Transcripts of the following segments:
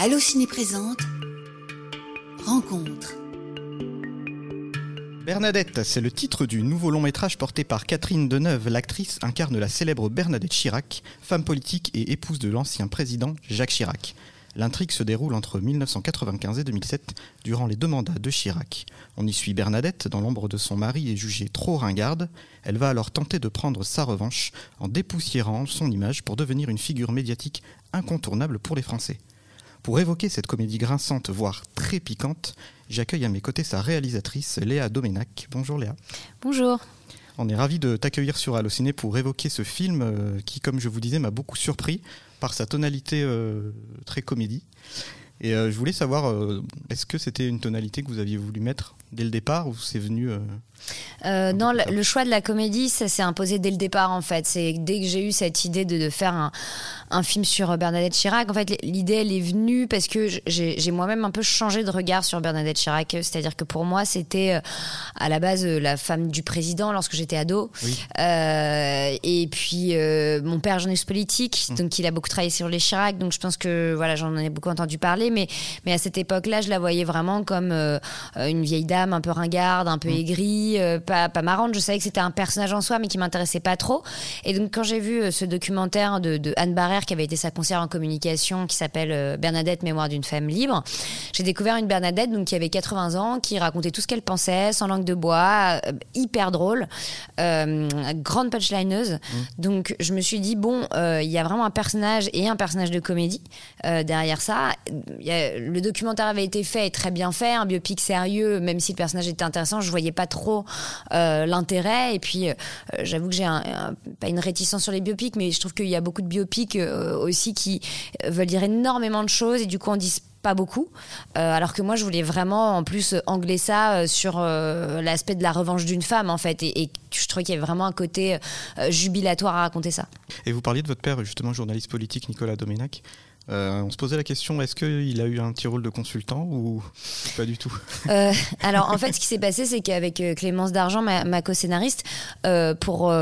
Allociné présente Rencontre. Bernadette, c'est le titre du nouveau long métrage porté par Catherine Deneuve. L'actrice incarne la célèbre Bernadette Chirac, femme politique et épouse de l'ancien président Jacques Chirac. L'intrigue se déroule entre 1995 et 2007, durant les deux mandats de Chirac. On y suit Bernadette dans l'ombre de son mari et jugée trop ringarde. Elle va alors tenter de prendre sa revanche en dépoussiérant son image pour devenir une figure médiatique incontournable pour les Français. Pour évoquer cette comédie grinçante, voire très piquante, j'accueille à mes côtés sa réalisatrice Léa Domenac. Bonjour Léa. Bonjour. On est ravi de t'accueillir sur Allociné pour évoquer ce film euh, qui, comme je vous disais, m'a beaucoup surpris par sa tonalité euh, très comédie. Et euh, je voulais savoir, est-ce que c'était une tonalité que vous aviez voulu mettre dès le départ ou c'est venu euh, non, le, choix de la comédie, ça s'est imposé dès le départ en fait. C'est dès que j'ai eu cette idée de, faire un, un, film sur Bernadette Chirac. En fait, l'idée elle est venue parce que j'ai moi-même un peu changé de regard sur Bernadette Chirac. C'est-à-dire que pour moi, c'était euh, à la base euh, la femme du président lorsque j'étais ado. Euh, et puis mon père journaliste politique, mmh. donc il a beaucoup travaillé sur les Chirac. Donc je pense que voilà, j'en ai beaucoup entendu parler. Mais mais à cette époque-là, je la voyais vraiment comme une vieille dame un peu ringarde, un peu mmh. Euh, pas, pas marrante. Je savais que c'était un personnage en soi, mais qui m'intéressait pas trop. Et donc, quand j'ai vu euh, ce documentaire de, Anne Barrère, qui avait été sa conseillère en communication, qui s'appelle euh, Bernadette, Mémoire d'une femme libre, j'ai découvert une Bernadette donc, qui avait 80 ans, qui racontait tout ce qu'elle pensait, sans langue de bois, hyper drôle, grande punchlineuse. Mmh. Donc, je me suis dit, bon, il y a vraiment un personnage et un personnage de comédie derrière ça. le documentaire avait été fait et très bien fait, un biopic sérieux, même si le personnage était intéressant, je voyais pas trop euh, l'intérêt. Et puis, euh, j'avoue que j'ai pas une réticence sur les biopics, mais je trouve qu'il y a beaucoup de biopics euh, aussi qui veulent dire énormément de choses et du coup on dit pas beaucoup. alors que moi, je voulais vraiment, en plus, angler ça sur l'aspect de la revanche d'une femme, en fait. Et, je trouvais qu'il y avait vraiment un côté jubilatoire à raconter ça. Et vous parliez de votre père, justement, journaliste politique, Nicolas Domenac. Euh, on se posait la question est-ce qu'il a eu un petit rôle de consultant ou pas du tout? Euh, Alors en fait, ce qui s'est passé, c'est qu'avec euh, Clémence D'Argent, ma, co-scénariste, pour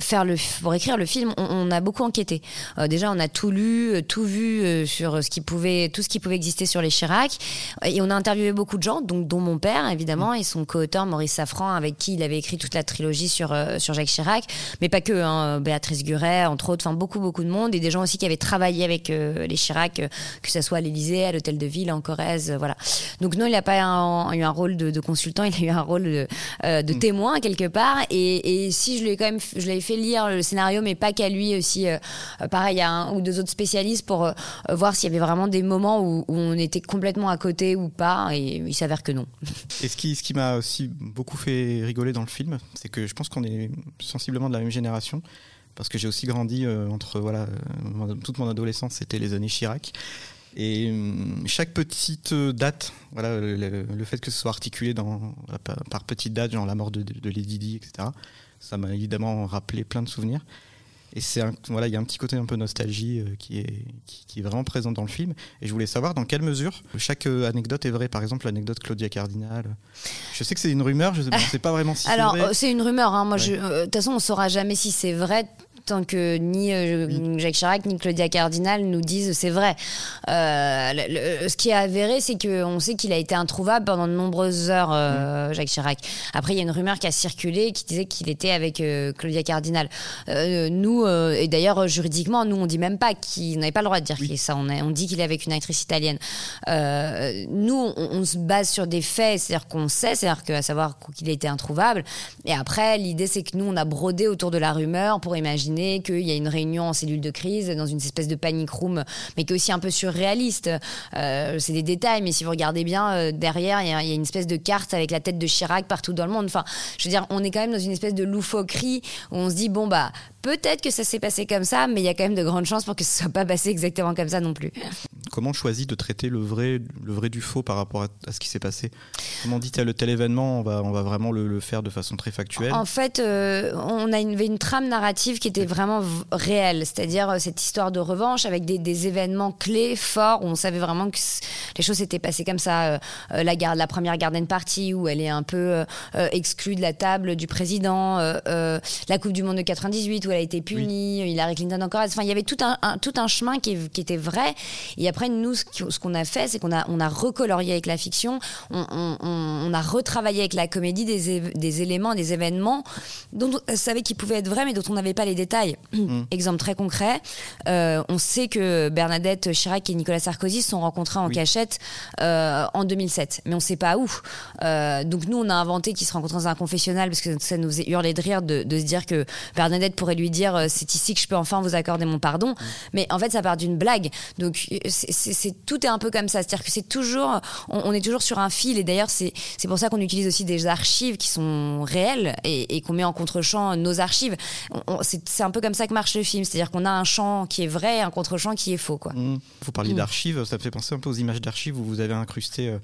faire le, pour écrire le film, on, a beaucoup enquêté. déjà, on a tout lu, tout vu sur ce qui pouvait, tout ce qui pouvait exister sur les Chirac, et on a interviewé beaucoup de gens, donc dont mon père évidemment et son co-auteur Maurice Safran, avec qui il avait écrit toute la trilogie sur sur Jacques Chirac, mais pas que, hein, Béatrice Guret, entre autres, enfin beaucoup beaucoup de monde et des gens aussi qui avaient travaillé avec les Chirac, euh, que ce soit à l'Élysée, à l'Hôtel de Ville, en Corrèze, euh, voilà. Donc non, il n'a pas eu un rôle de, consultant, il a eu un rôle de, euh, mm. témoin quelque part. Et, si je l'ai quand même, je l'avais fait lire le scénario, mais pas qu'à lui aussi. pareil, à un ou deux autres spécialistes pour voir s'il y avait vraiment des moments où, on était complètement à côté ou pas. Et il s'avère que non. Et ce qui, ce qui m'a aussi beaucoup fait rigoler dans le film, c'est que je pense qu'on est sensiblement de la même génération parce que j'ai aussi grandi euh, entre voilà euh, toute mon adolescence c'était les années Chirac et hum, chaque petite date voilà le, fait que ce soit articulé dans par, petites dates genre la mort de, de Lady Di etc ça m'a évidemment rappelé plein de souvenirs et c'est voilà, il y a un petit côté un peu nostalgie euh, qui, est, qui, est vraiment présent dans le film. Et je voulais savoir dans quelle mesure chaque anecdote est vraie. Par exemple, l'anecdote Claudia Cardinal. Je sais que c'est une rumeur, je ne sais pas vraiment si. Alors, c'est une rumeur. Hein. Moi, de toute façon, on saura jamais si c'est vrai tant que ni euh, Jacques Chirac ni Claudia Cardinal nous disent c'est vrai. Euh, ce qui est avéré, c'est qu'on sait qu'il a été introuvable pendant de nombreuses heures, euh, mm. Jacques Chirac. Après, il y a une rumeur qui a circulé qui disait qu'il était avec Claudia Cardinal. nous, et d'ailleurs, juridiquement, nous, on dit même pas qu'il n'avait pas le droit de dire qu'il est ça. On, on dit qu'il est avec une actrice italienne. nous, on, se base sur des faits, c'est-à-dire qu'on sait, c'est-à-dire qu'à savoir qu'il a été introuvable. Et après, l'idée, c'est que nous, on a brodé autour de la rumeur pour imaginer qu'il y a une réunion en cellule de crise, dans une espèce de panic room, mais qui est aussi un peu surréaliste. Euh, c'est des détails, mais si vous regardez bien, euh, derrière, il y, a, une espèce de carte avec la tête de Chirac partout dans le monde. Enfin, je veux dire, on est quand même dans une espèce de loufoquerie où on se dit, bon, bah, peut-être que ça s'est passé comme ça, mais il y a quand même de grandes chances pour que ce soit pas passé exactement comme ça non plus. Comment on choisit de traiter le vrai, le vrai du faux par rapport à, ce qui s'est passé? Comment on dit tel tel événement, on va, on va vraiment le, faire de façon très factuelle? En fait, euh, on a une, une, trame narrative qui était vraiment réelle, c'est-à-dire euh, cette histoire de revanche avec des, événements clés, forts, où on savait vraiment que les choses s'étaient passées comme ça. Euh, la, garde, la première garden party, où elle est un peu exclue de la table du président, la Coupe du Monde de 98, où elle a été punie, Hillary Clinton encore. Enfin, il y avait tout un, tout un chemin qui, qui, était vrai. Et après, nous, ce qu'on a fait, c'est qu'on a, on a recolorié avec la fiction, on, on, on, a retravaillé avec la comédie des, des éléments, des événements dont on savait qu'ils pouvaient être vrais, mais dont on n'avait pas les détails. Mm. Exemple très concret, euh, on sait que Bernadette Chirac et Nicolas Sarkozy se sont rencontrés en cachette euh, en 2007, mais on ne sait pas où. Euh, donc nous, on a inventé qu'ils se rencontrent dans un confessionnal parce que ça nous faisait hurler de rire de, de se dire que Bernadette pourrait lui dire c'est ici que je peux enfin vous accorder mon pardon. Mm. Mais en fait, ça part d'une blague. Donc c'est tout est un peu comme ça, c'est-à-dire que c'est toujours, on, est toujours sur un fil. Et d'ailleurs, c'est pour ça qu'on utilise aussi des archives qui sont réelles et, qu'on met en contre-champ nos archives. C'est un peu comme ça que marche le film, c'est-à-dire qu'on a un champ qui est vrai et un contre-champ qui est faux. Quoi. Mmh. Vous parliez mmh. d'archives, ça me fait penser un peu aux images d'archives où vous avez incrusté euh,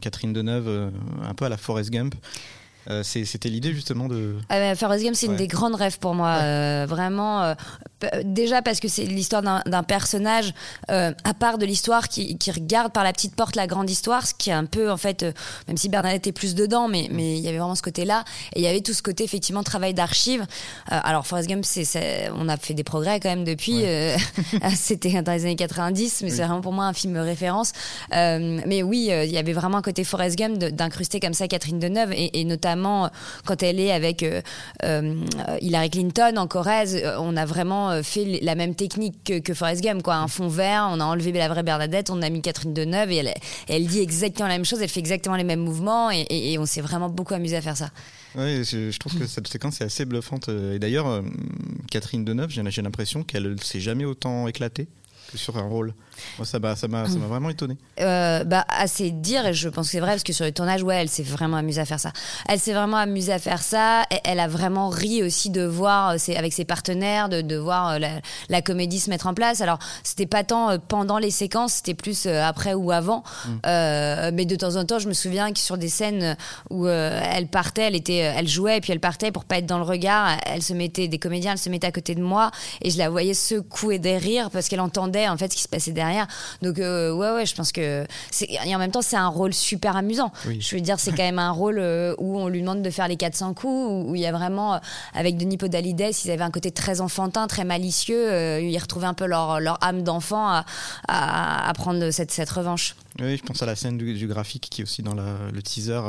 Catherine Deneuve euh, un peu à la Forrest Gump. Euh, c'était l'idée justement de. Ah, Forrest Gump, c'est une des grandes rêves pour moi. Euh, vraiment, euh, déjà parce que c'est l'histoire d'un personnage à part de l'histoire qui, qui, regarde par la petite porte la grande histoire, ce qui est un peu en fait, même si Bernadette est plus dedans, mais mais il y avait vraiment ce côté-là et il y avait tout ce côté effectivement travail d'archives. alors Forrest Gump, c'est on a fait des progrès quand même depuis. C'était dans les années 90, mais c'est vraiment pour moi un film référence. mais oui, il y avait vraiment un côté Forrest Gump d'incruster comme ça Catherine Deneuve et, et notamment euh, quand elle est avec euh, euh, Hillary Clinton en Corrèze, on a vraiment fait la même technique que, que Forrest Gump, quoi. Un fond vert, on a enlevé la vraie Bernadette, on a mis Catherine Deneuve et elle, elle dit exactement la même chose, elle fait exactement les mêmes mouvements et, on s'est vraiment beaucoup amusé à faire ça. Oui, je, trouve que cette séquence est assez bluffante. Et d'ailleurs, Catherine Deneuve, j'ai l'impression qu'elle ne s'est jamais autant éclatée que sur un rôle. Moi, ça m'a, ça m'a, ça m'a vraiment étonné. Euh, bah, assez dire, et je pense que c'est vrai, parce que sur le tournage, ouais, elle s'est vraiment amusée à faire ça. Elle s'est vraiment amusée à faire ça. Et elle a vraiment ri aussi de voir, euh, avec ses partenaires, de, de voir euh, la, comédie se mettre en place. Alors, c'était pas tant pendant les séquences, c'était plus après ou avant. Mm. mais de temps en temps, je me souviens que sur des scènes où elle partait, elle, était, elle jouait, et puis elle partait pour pas être dans le regard. Elle se mettait, des comédiens, elle se mettait à côté de moi, et je la voyais secouer des rires parce qu'elle entendait en fait ce qui se passait derrière donc euh, ouais ouais, je pense que et en même temps c'est un rôle super amusant. Je veux dire c'est quand même un rôle euh, où on lui demande de faire les 400 coups où il y a vraiment euh, avec Denis Podalides, ils avaient un côté très enfantin, très malicieux, ils retrouvaient un peu leur, leur âme d'enfant à, à, prendre cette, cette revanche. Oui, je pense à la scène du, graphique qui est aussi dans le teaser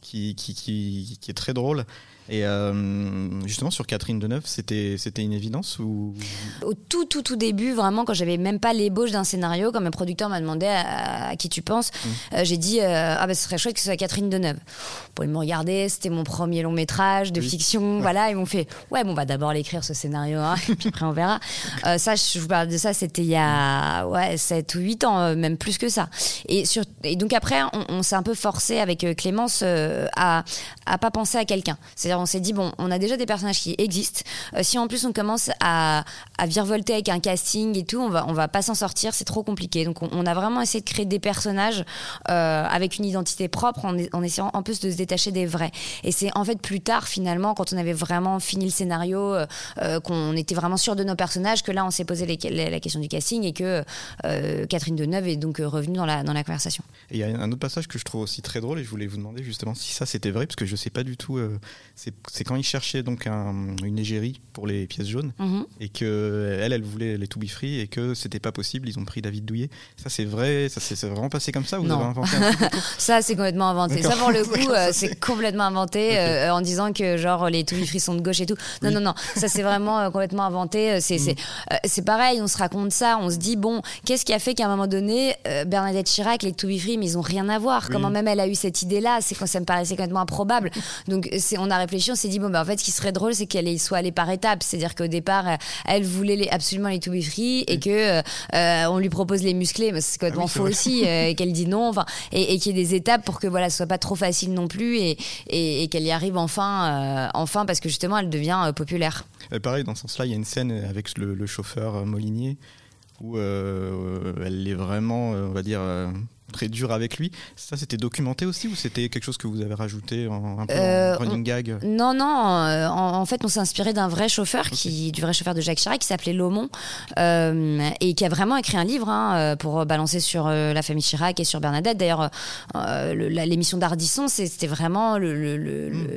qui, qui, qui, qui, est très drôle. Et euh, justement sur Catherine Deneuve, c'était une évidence ou? Au tout tout tout début, vraiment quand j'avais même pas l'ébauche d'un scénario, quand un producteur m'a demandé à, qui tu penses, mmh. euh, j'ai dit euh, ah bah ce serait chouette que ce soit Catherine Deneuve. Pour ils m'ont regardé, c'était mon premier long métrage de fiction, voilà, ils m'ont fait ouais bon on va d'abord l'écrire ce scénario, hein, puis après on verra. ça je vous parle de ça, c'était il y a ouais 7 ou 8 ans, même plus que ça. Et sur et donc après on, on s'est un peu forcé avec Clémence à à pas penser à quelqu'un. C'est-à-dire on s'est dit, bon, on a déjà des personnages qui existent. Euh, si en plus on commence à, à virevolter avec un casting et tout, on va, on va pas s'en sortir, c'est trop compliqué. Donc on, a vraiment essayé de créer des personnages euh, avec une identité propre en, essayant en plus de se détacher des vrais. Et c'est en fait plus tard, finalement, quand on avait vraiment fini le scénario, euh, qu'on était vraiment sûr de nos personnages, que là on s'est posé la question du casting et que Catherine Deneuve est donc revenue dans la, dans la conversation. il y a un autre passage que je trouve aussi très drôle et je voulais vous demander justement si ça c'était vrai, parce que je sais pas du tout quand il cherchait donc une égérie pour les pièces jaunes mhm. et que elle, elle voulait les to be free et que c'était pas possible. Ils ont pris David Douillet. Ça c'est vrai, ça c'est vraiment passé comme ça. Vous avez inventé Ça c'est complètement inventé. Ça pour le coup, euh, c'est complètement inventé euh, en disant que genre les to be free sont de gauche et tout. Non non non, ça c'est vraiment euh, complètement inventé. C'est mhm. c'est pareil. On se raconte ça. On se dit bon, qu'est-ce qui a fait qu'à un moment donné Bernadette Chirac les to be free, mais ils ont rien à voir. Comment même elle a eu cette idée là C'est quand ça me paraissait complètement improbable. Donc on a réfléchi, on s'est dit bon ben en fait ce qui serait drôle c'est qu'elle soit allée par étapes, c'est-à-dire qu'au départ elle voulait les, absolument les to be free et que euh, on lui propose les musclés, mais c'est complètement ah faux aussi, euh, et qu'elle dit non, enfin et, et qu'il y ait des étapes pour que voilà ce soit pas trop facile non plus et, et, qu'elle y arrive enfin, euh, enfin parce que justement elle devient populaire. pareil dans ce sens-là, il y a une scène avec le, chauffeur Molinier où elle est vraiment, on va dire très dur avec lui. Ça, c'était documenté aussi ou c'était quelque chose que vous avez rajouté en, un peu euh, running gag Non, non. Euh, en, fait, on s'est inspiré d'un vrai chauffeur, qui, du vrai chauffeur de Jacques Chirac, qui s'appelait Lomont, euh, et qui a vraiment écrit un livre hein, pour balancer sur la famille Chirac et sur Bernadette. D'ailleurs, l'émission d'Ardisson, c'était vraiment mm.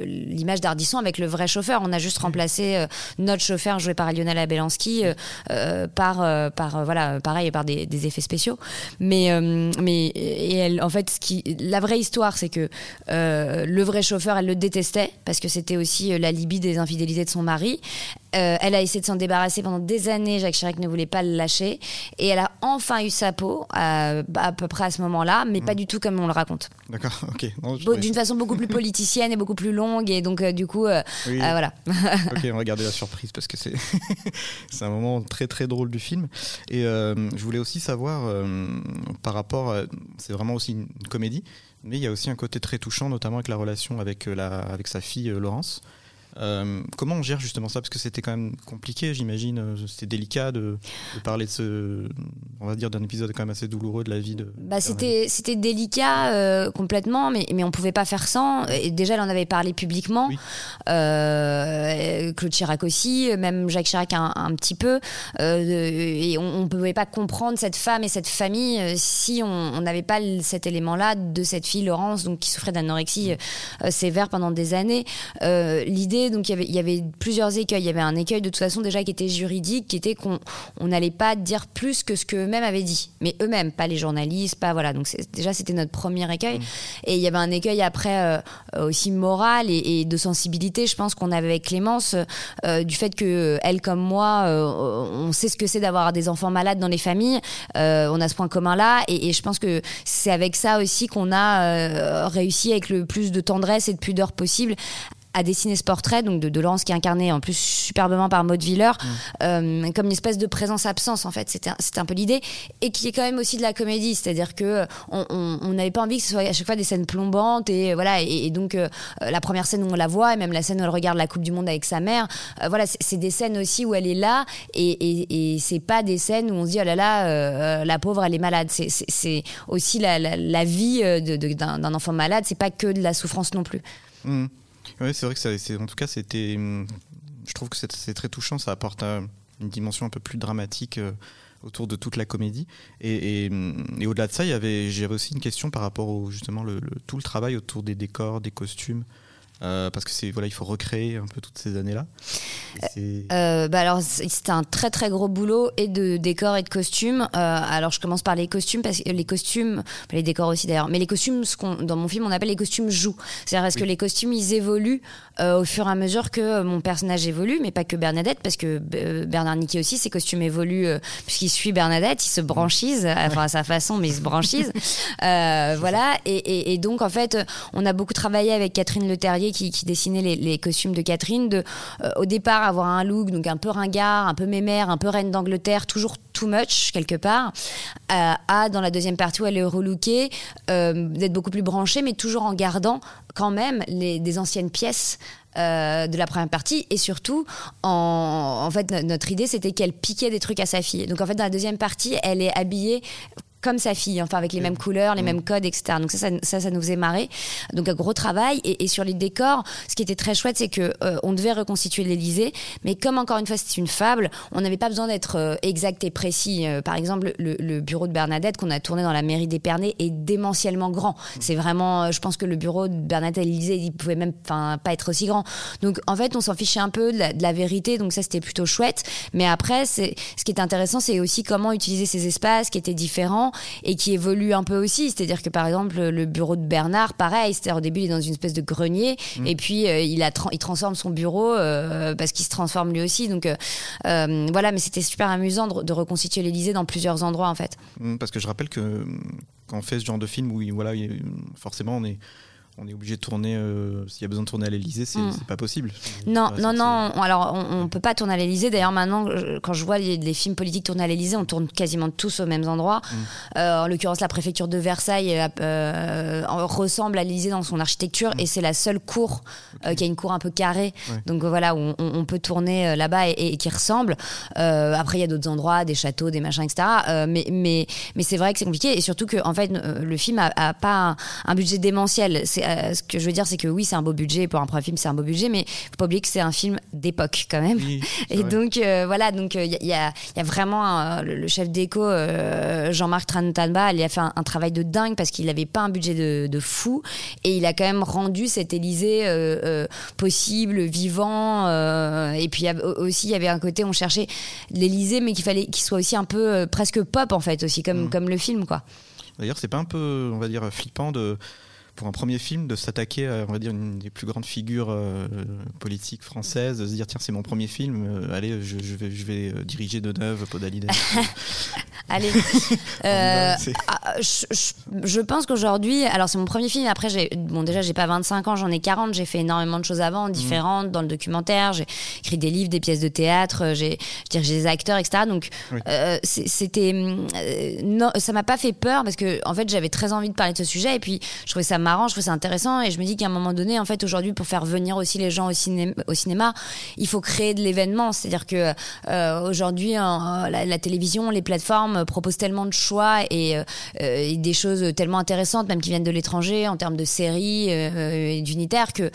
l'image d'Ardisson avec le vrai chauffeur. On a juste mm. remplacé notre chauffeur joué par Lionel Abelansky par, par voilà, pareil, par des, des effets spéciaux. Mais, mais et elle, en fait, la vraie histoire, c'est que euh, le vrai chauffeur, elle le détestait parce que c'était aussi euh, la Libye des infidélités de son mari. Euh, elle a essayé de s'en débarrasser pendant des années. Jacques Chirac ne voulait pas le lâcher. Et elle a enfin eu sa peau, à, peu près à ce moment-là, mais pas mm. du tout comme on le raconte. D'accord, ok. D'une façon beaucoup plus politicienne et beaucoup plus longue. Et donc, du coup, voilà. ok, on va garder la surprise parce que c'est un moment très très drôle du film. Et je voulais aussi savoir, par rapport, c'est vraiment aussi une comédie, mais il y a aussi un côté très touchant, notamment avec la relation avec, euh, la, avec sa fille euh, Laurence. Euh, comment on gère justement ça? Parce que c'était quand même compliqué, j'imagine. Euh, c'était délicat de, parler de ce, on va dire, d'un épisode quand même assez douloureux de la vie de. Bah, c'était, c'était délicat euh, complètement, mais, mais on pouvait pas faire sans. Et déjà, elle en avait parlé publiquement. Claude Chirac aussi, même Jacques Chirac un, petit peu. et on, ne pouvait pas comprendre cette femme et cette famille si on n'avait pas cet élément-là de cette fille Laurence, donc qui souffrait d'anorexie sévère pendant des années. L'idée donc il y, avait, plusieurs écueils. Il y avait un écueil de toute façon déjà qui était juridique, qui était qu'on n'allait pas dire plus que ce qu'eux-mêmes avaient dit. Mais eux-mêmes, pas les journalistes, pas voilà. Donc déjà c'était notre premier écueil. Mmh. Et il y avait un écueil après euh, aussi moral et, de sensibilité. Je pense qu'on avait avec Clémence euh, du fait que elle comme moi, euh, on sait ce que c'est d'avoir des enfants malades dans les familles. on a ce point commun là, et, et je pense que c'est avec ça aussi qu'on a réussi avec le plus de tendresse et de pudeur possible à dessiner ce portrait, donc de, de Laurence qui est incarné en plus superbement par Maud Willer, mm. euh, comme une espèce de présence-absence en fait. C'était un peu l'idée. Et qui est quand même aussi de la comédie, c'est-à-dire que on n'avait pas envie que ce soit à chaque fois des scènes plombantes et voilà. Et, donc euh, la première scène où on la voit, et même la scène où elle regarde la Coupe du Monde avec sa mère, euh, voilà, c'est des scènes aussi où elle est là et, et, et c'est pas des scènes où on se dit oh là là, la pauvre elle est malade. C'est aussi la, la, vie d'un enfant malade, c'est pas que de la souffrance non plus. Mm. Oui, c'est vrai que c'est, en tout cas, c'était. Hum, je trouve que c'est, très touchant. Ça apporte euh, une dimension un peu plus dramatique euh, autour de toute la comédie. Et, hum, au-delà de ça, j'avais aussi une question par rapport au justement tout le travail autour des décors, des costumes. Euh, parce que c'est voilà, il faut recréer un peu toutes ces années-là. Euh, bah alors c'était un très très gros boulot et de décors et de costumes. Euh, alors je commence par les costumes parce que les costumes, les décors aussi d'ailleurs, mais les costumes, ce qu'on dans mon film on appelle les costumes jouent. C'est-à-dire parce que les costumes ils évoluent au fur et à mesure que mon personnage évolue, mais pas que Bernadette parce que Bernard Nicky aussi ses costumes évoluent puisqu'il suit Bernadette, il se branchise, enfin à sa façon, mais il se branchise. voilà et, et, et, donc en fait on a beaucoup travaillé avec Catherine Le Qui, dessinait les, costumes de Catherine, de euh, au départ avoir un look donc un peu ringard, un peu mémère, un peu reine d'Angleterre, toujours too much quelque part, euh, à dans la deuxième partie où elle est relookée, euh, d'être beaucoup plus branchée, mais toujours en gardant quand même les, des anciennes pièces. de la première partie et surtout en fait notre idée c'était qu'elle piquait des trucs à sa fille donc en fait dans la deuxième partie elle est habillée comme sa fille, enfin avec les mêmes couleurs, les mm. mêmes codes, etc. Donc ça, ça, ça, nous faisait marrer. Donc un gros travail. Et, sur les décors, ce qui était très chouette, c'est que euh, on devait reconstituer l'Élysée, mais comme encore une fois c'est une fable, on n'avait pas besoin d'être euh, exact et précis. Euh, par exemple, le, bureau de Bernadette qu'on a tourné dans la mairie d'Épernay est démentiellement grand. Mm. C'est vraiment, je pense que le bureau de Bernadette à l'Élysée, il pouvait même, enfin, pas être aussi grand. Donc en fait, on s'en fichait un peu de la, de la vérité. Donc ça, c'était plutôt chouette. Mais après, c'est ce qui est intéressant, c'est aussi comment utiliser ces espaces qui étaient différents et qui évolue un peu aussi. C'est-à-dire que par exemple, le bureau de Bernard, pareil, c'est-à-dire au début, il est dans une espèce de grenier mm. et puis euh, il, a il transforme son bureau euh, parce qu'il se transforme lui aussi. Donc euh, voilà, mais c'était super amusant de, reconstituer l'Elysée dans plusieurs endroits en fait. Mm, parce que je rappelle que quand on fait ce genre de film où voilà, forcément on est on est obligé de tourner, euh, s'il y a besoin de tourner à l'Elysée, c'est Mm. c'est pas possible. Non, non, non. on- Alors, on, on peut pas tourner à l'Elysée. D'ailleurs, maintenant, je- quand je vois les, les films politiques tournés à l'Elysée, on tourne quasiment tous aux mêmes endroits. Mm. Euh, en l'occurrence, la préfecture de Versailles euh, ressemble à l'Elysée dans son architecture, et c'est la seule cour qui a une cour un peu carrée. Ouais. Donc voilà, on, on- peut tourner là-bas et, et qui ressemble. Après, il y a d'autres endroits, des châteaux, des machins, etc. Mais mais mais c'est vrai que c'est compliqué, et surtout que en fait, le film a, a pas un, un budget démentiel. C'est euh, ce que je veux dire, c'est que oui, c'est un beau budget pour un premier film, c'est un beau budget, mais faut pas oublier que c'est un film d'époque quand même. Oui, Et vrai. donc euh, voilà, donc il y, a- y a, vraiment un- le, le chef d'éco euh, Jean-Marc Trantanba, il a fait un, un travail de dingue parce qu'il n'avait pas un budget de, de fou et il a quand même rendu cet Élysée euh, euh, possible, vivant. euh, et puis aussi il y avait un côté on cherchait l'Élysée, mais qu'il fallait qu'il soit aussi un peu euh, presque pop en fait aussi comme Mm. comme le film quoi. D'ailleurs, c'est pas un peu, on va dire, flippant de, pour un premier film de s'attaquer à, on va dire, une des plus grandes figures euh, politiques françaises, de se dire, tiens, c'est mon premier film, euh, allez, je, je vais, je vais euh, diriger Deneuve, Podalide. Allez. Euh, ah, je, je- pense qu'aujourd'hui, alors c'est mon premier film. Après, j'ai bon déjà j'ai pas 25 ans, j'en ai 40. J'ai fait énormément de choses avant, différentes dans le documentaire. J'ai écrit des livres, des pièces de théâtre. J'ai, des acteurs, etc. Donc Oui. c'était non, ça m'a pas fait peur parce que en fait j'avais très envie de parler de ce sujet et puis je trouvais ça marrant, je trouvais ça intéressant et je me dis qu'à un moment donné, en fait aujourd'hui pour faire venir aussi les gens au, ciné- au cinéma, il faut créer de l'événement. C'est-à-dire que euh, aujourd'hui euh, la, la télévision, les plateformes euh, proposent tellement de choix et, euh, et des choses tellement intéressantes, même qui viennent de l'étranger en termes de séries euh, et d'unitaires que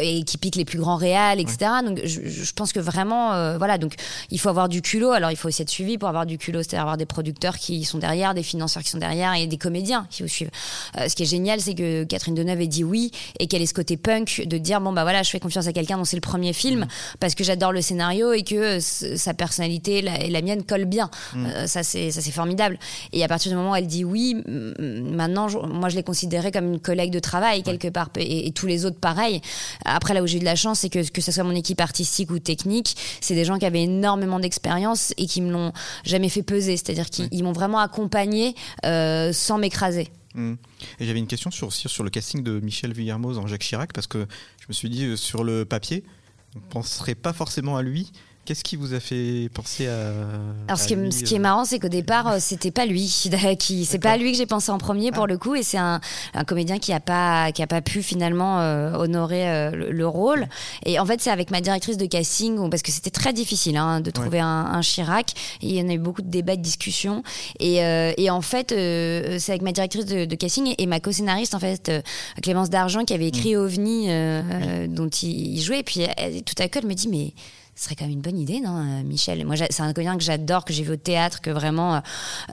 et qui piquent les plus grands réals, etc. Donc je, je pense que vraiment, voilà, donc il faut avoir du culot. Alors il faut aussi être suivi pour avoir du culot, c'est-à-dire avoir des producteurs qui sont derrière, des financeurs qui sont derrière et des comédiens qui vous suivent. Ce qui est génial, c'est que Catherine Deneuve ait dit oui et qu'elle ait ce côté punk de dire bon bah voilà, je fais confiance à quelqu'un dont c'est le premier film parce que j'adore le scénario et que euh, sa personnalité et la mienne collent bien. Euh, ça c'est ça c'est formidable. Et à partir du moment où elle dit oui, maintenant je- moi je l'ai considérée comme une collègue de travail quelque part et, et tous les autres pareil. Après là où j'ai eu de la chance, c'est que que ce soit mon équipe artistique ou technique, c'est des gens qui avaient énormément d'expérience et qui me l'ont jamais fait peser. C'est-à-dire qu'ils ils m'ont vraiment accompagné euh, sans m'écraser. Mm. Et j'avais une question sur, sur le casting de Michel Villermoz en Jacques Chirac, parce que je me suis dit, euh, sur le papier, on ne penserait pas forcément à lui. Qu'est-ce qui vous a fait penser à. Alors à ce qui, est, lui, ce qui est euh, marrant, c'est qu'au départ, euh, c'était pas lui qui, c'est pas lui que j'ai pensé en premier pour Ah. le coup, et c'est un, un comédien qui a pas, qui a pas pu finalement euh, honorer euh, le, le rôle. Et en fait, c'est avec ma directrice de casting, parce que c'était très difficile hein, de trouver un, un Chirac. Et il y en a eu beaucoup de débats, de discussions. Et, euh, et en fait, euh, c'est avec ma directrice de, de casting et, et ma co-scénariste en fait, euh, Clémence D'Argent, qui avait écrit OVNI, euh, euh, dont il, il jouait. Et puis elle- tout à coup, elle me dit mais ce serait quand même une bonne idée, non, euh, Michel? Moi, c'est un comédien que j'adore, que j'ai vu au théâtre, que vraiment. euh,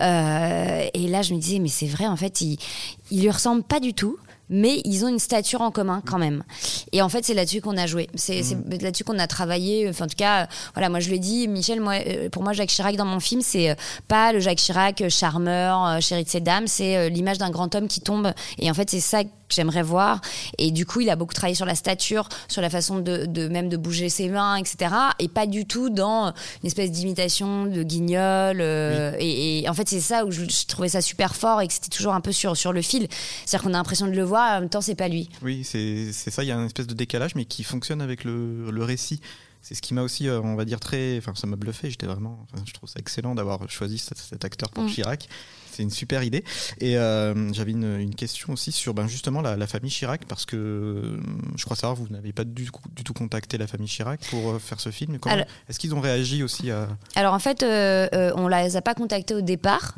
euh, et là, je me disais, mais c'est vrai, en fait, il, il lui ressemble pas du tout. Mais ils ont une stature en commun quand même. Et en fait, c'est là-dessus qu'on a joué. C'est c'est là-dessus qu'on a travaillé. Enfin, en tout cas, voilà, moi je le dis, Michel, moi, pour moi, Jacques Chirac dans mon film, c'est pas le Jacques Chirac charmeur, chéri de ses dames, c'est l'image d'un grand homme qui tombe. Et en fait, c'est ça que j'aimerais voir. Et du coup, il a beaucoup travaillé sur la stature, sur la façon de, de même de bouger ses mains, etc. Et pas du tout dans une espèce d'imitation de guignol. euh, et, et en fait, c'est ça où je, je trouvais ça super fort et que c'était toujours un peu sur, sur le fil. C'est-à-dire qu'on a l'impression de le voir, et en même temps, c'est pas lui. Oui, c'est ça, il y a une espèce de décalage, mais qui fonctionne avec le, le récit. C'est ce qui m'a aussi, euh, on va dire, très. Enfin, ça m'a bluffé. J'étais vraiment. enfin, je trouve ça excellent d'avoir choisi cet, cet acteur pour Mm. Chirac. C'est une super idée. Et euh, j'avais une, une question aussi sur ben, justement la, la famille Chirac, parce que euh, je crois savoir, vous n'avez pas du, tout contacté la famille Chirac pour euh, faire ce film. Est-ce qu'ils ont réagi aussi à. Alors en fait, euh, on les a pas contactés au départ.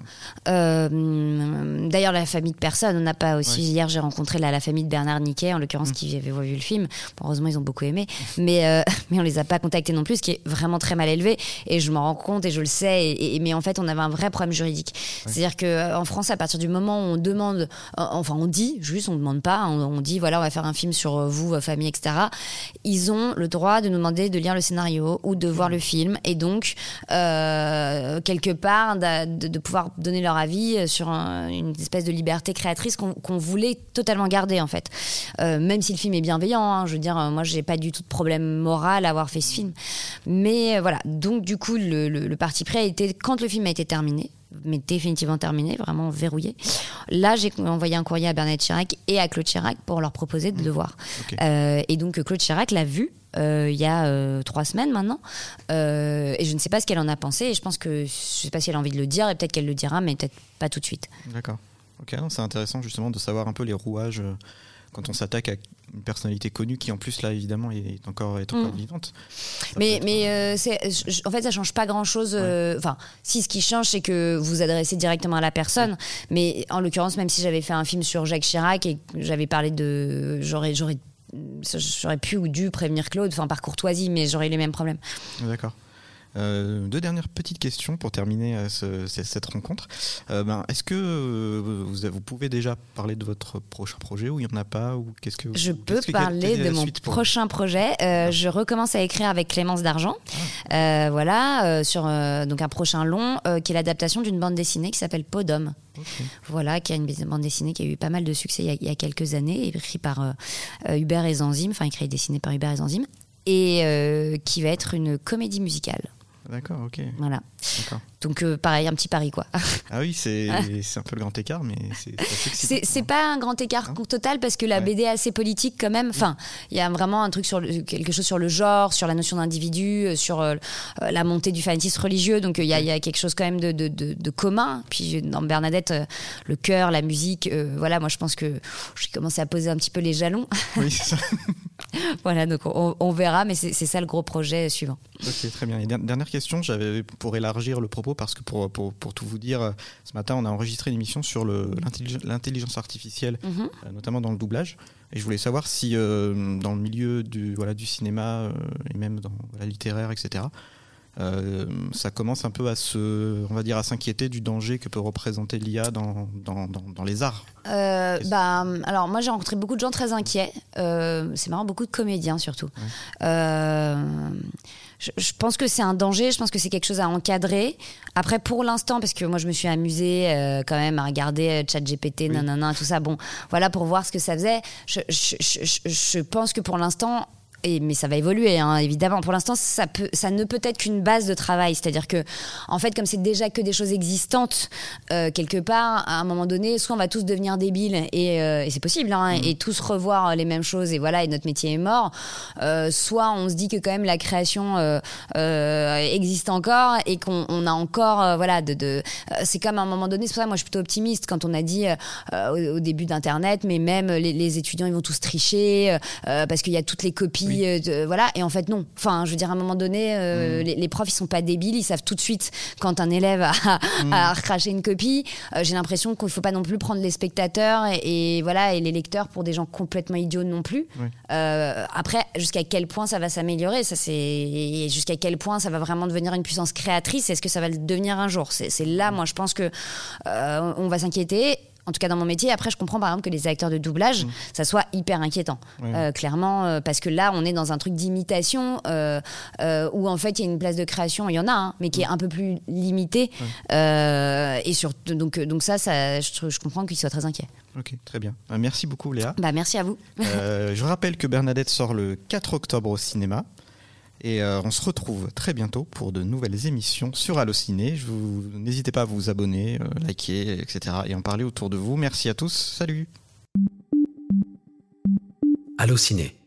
Euh, D'ailleurs, la famille de personne, on n'a pas aussi. Ouais. Hier, j'ai rencontré la, la famille de Bernard Niquet, en l'occurrence, qui avait vu le film. Bon, heureusement, ils ont beaucoup aimé, mais mais on les a pas contactés non plus, ce qui est vraiment très mal élevé. Et je m'en rends compte et je le sais. Et, et- mais en fait, on avait un vrai problème juridique. C'est-à-dire que euh, en France, à partir du moment où on demande, euh, enfin, on dit juste, on demande pas, on, on dit voilà, on va faire un film sur euh, vous, votre famille, etc. Ils ont le droit de nous demander de lire le scénario ou de voir le film, et donc euh, quelque part de, de pouvoir donner leur avis sur un- une espèce de liberté créatrice qu'on voulait totalement garder en fait. Euh, même si le film est bienveillant, hein, je veux dire, moi j'ai pas du tout de problème moral à avoir fait ce film. Mais voilà, donc du coup le, le- le parti pris a été quand le film a été terminé mais définitivement terminé, vraiment verrouillé. Là, j'ai envoyé un courrier à Bernadette Chirac et à Claude Chirac pour leur proposer de le voir. Euh, et donc Claude Chirac l'a vu. Euh, il y a euh, trois semaines maintenant et je ne sais pas ce qu'elle en a pensé et je pense que je sais pas si elle a envie de le dire et peut-être qu'elle le dira mais peut-être pas tout de suite d'accord ok c'est intéressant justement de savoir un peu les rouages quand on s'attaque à une personnalité connue qui en plus là évidemment est encore, est encore mm. vivante. Mais, mais euh, c'est, en fait ça change pas grand chose. Euh, enfin, si ce qui change c'est que vous adressez directement à la personne. Mais en l'occurrence, même si j'avais fait un film sur Jacques Chirac et j'avais parlé de, j'aurais, j'aurais, j'aurais pu ou dû prévenir Claude, enfin par courtoisie, mais j'aurais eu les mêmes problèmes. D'accord. Euh, deux dernières petites questions pour terminer euh, cette rencontre. Euh, ben, Est-ce que vous, vous, pouvez déjà parler de votre prochain projet ou il n'y en a pas ou qu'est-ce que Je peux parler de mon prochain projet. Ah. Je recommence à écrire avec Clémence d'Argent. Ah. voilà, sur donc un prochain long qui est l'adaptation d'une bande dessinée qui s'appelle Podom. Voilà, qui a une bande dessinée qui a eu pas mal de succès il y a, quelques années, écrit par Hubert et Zanzim, enfin écrit et dessiné par Hubert et Zanzim, et qui va être une comédie musicale. D'accord, ok. Voilà. Donc euh, pareil, un petit pari quoi. Ah oui, c'est un peu le grand écart, mais c'est C'est pas un grand écart total parce que la BD est assez politique quand même. Enfin, il y a vraiment un truc sur quelque chose sur le genre, sur la notion d'individu, euh, sur euh, la montée du fanatisme religieux. Donc il y, a quelque chose quand même de, de, de, commun. Puis dans Bernadette, le cœur, la musique, voilà, moi je pense que j'ai commencé à poser un petit peu les jalons. Oui, c'est ça. voilà, donc on, on verra, mais c'est ça le gros projet suivant. Ok, très bien. Et dernière question, j'avais pour élargir le propos, parce que pour, pour, pour, tout vous dire, ce matin, on a enregistré une émission sur l'intelligence artificielle, mhm. euh, notamment dans le doublage. Et je voulais savoir si, euh, dans le milieu du, voilà, du cinéma euh, et même dans la littéraire, etc., ça commence un peu à se, on va dire, à s'inquiéter du danger que peut représenter l'IA dans, dans, dans, les arts. bah, alors moi j'ai rencontré beaucoup de gens très inquiets. c'est marrant, beaucoup de comédiens surtout je, pense que c'est un danger, je pense que c'est quelque chose à encadrer. Après, pour l'instant, parce que moi je me suis amusée euh, quand même à regarder euh, ChatGPT, oui. nanana, tout ça, bon, voilà pour voir ce que ça faisait. Je, je pense que pour l'instant, mais ça va évoluer, hein, évidemment. Pour l'instant, ça, peut, ça ne peut être qu'une base de travail. C'est-à-dire que, en fait, comme c'est déjà que des choses existantes, euh, quelque part, à un moment donné, soit on va tous devenir débiles, et, euh, c'est possible, hein, mmh. et tous revoir les mêmes choses, et voilà, et notre métier est mort. Euh, soit on se dit que quand même la création existe encore, et qu'on a encore, voilà, de, de c'est comme à un moment donné, c'est pour ça moi je suis plutôt optimiste quand on a dit au, début d'Internet, mais même les, les, étudiants, ils vont tous tricher, parce qu'il y a toutes les copies euh, voilà. Et en fait, non. Enfin, je veux dire, à un moment donné, euh, mm. les, profs, ils sont pas débiles. Ils savent tout de suite quand un élève a, mm. recraché une copie. Euh, j'ai l'impression qu'il faut pas non plus prendre les spectateurs et, voilà et les lecteurs pour des gens complètement idiots non plus. après, jusqu'à quel point ça va s'améliorer, ça c'est jusqu'à quel point ça va vraiment devenir une puissance créatrice? Est-ce que ça va le devenir un jour? C'est là, moi, je pense que on va s'inquiéter en tout cas dans mon métier. Après, je comprends par exemple que les acteurs de doublage, mmh. ça soit hyper inquiétant, euh, clairement, euh, parce que là, on est dans un truc d'imitation euh, où en fait il y a une place de création, il y en a, hein, mais qui est un peu plus limitée. et sur, donc, donc ça, ça je, je comprends qu'ils soient très inquiets. Ok, très bien. Merci beaucoup, Léa. Bah, merci à vous. je rappelle que Bernadette sort le 4 octobre au cinéma. Et euh, on se retrouve très bientôt pour de nouvelles émissions sur Allociné. N'hésitez pas à vous abonner, euh, liker, etc. et en parler autour de vous. Merci à tous. Salut. Allociné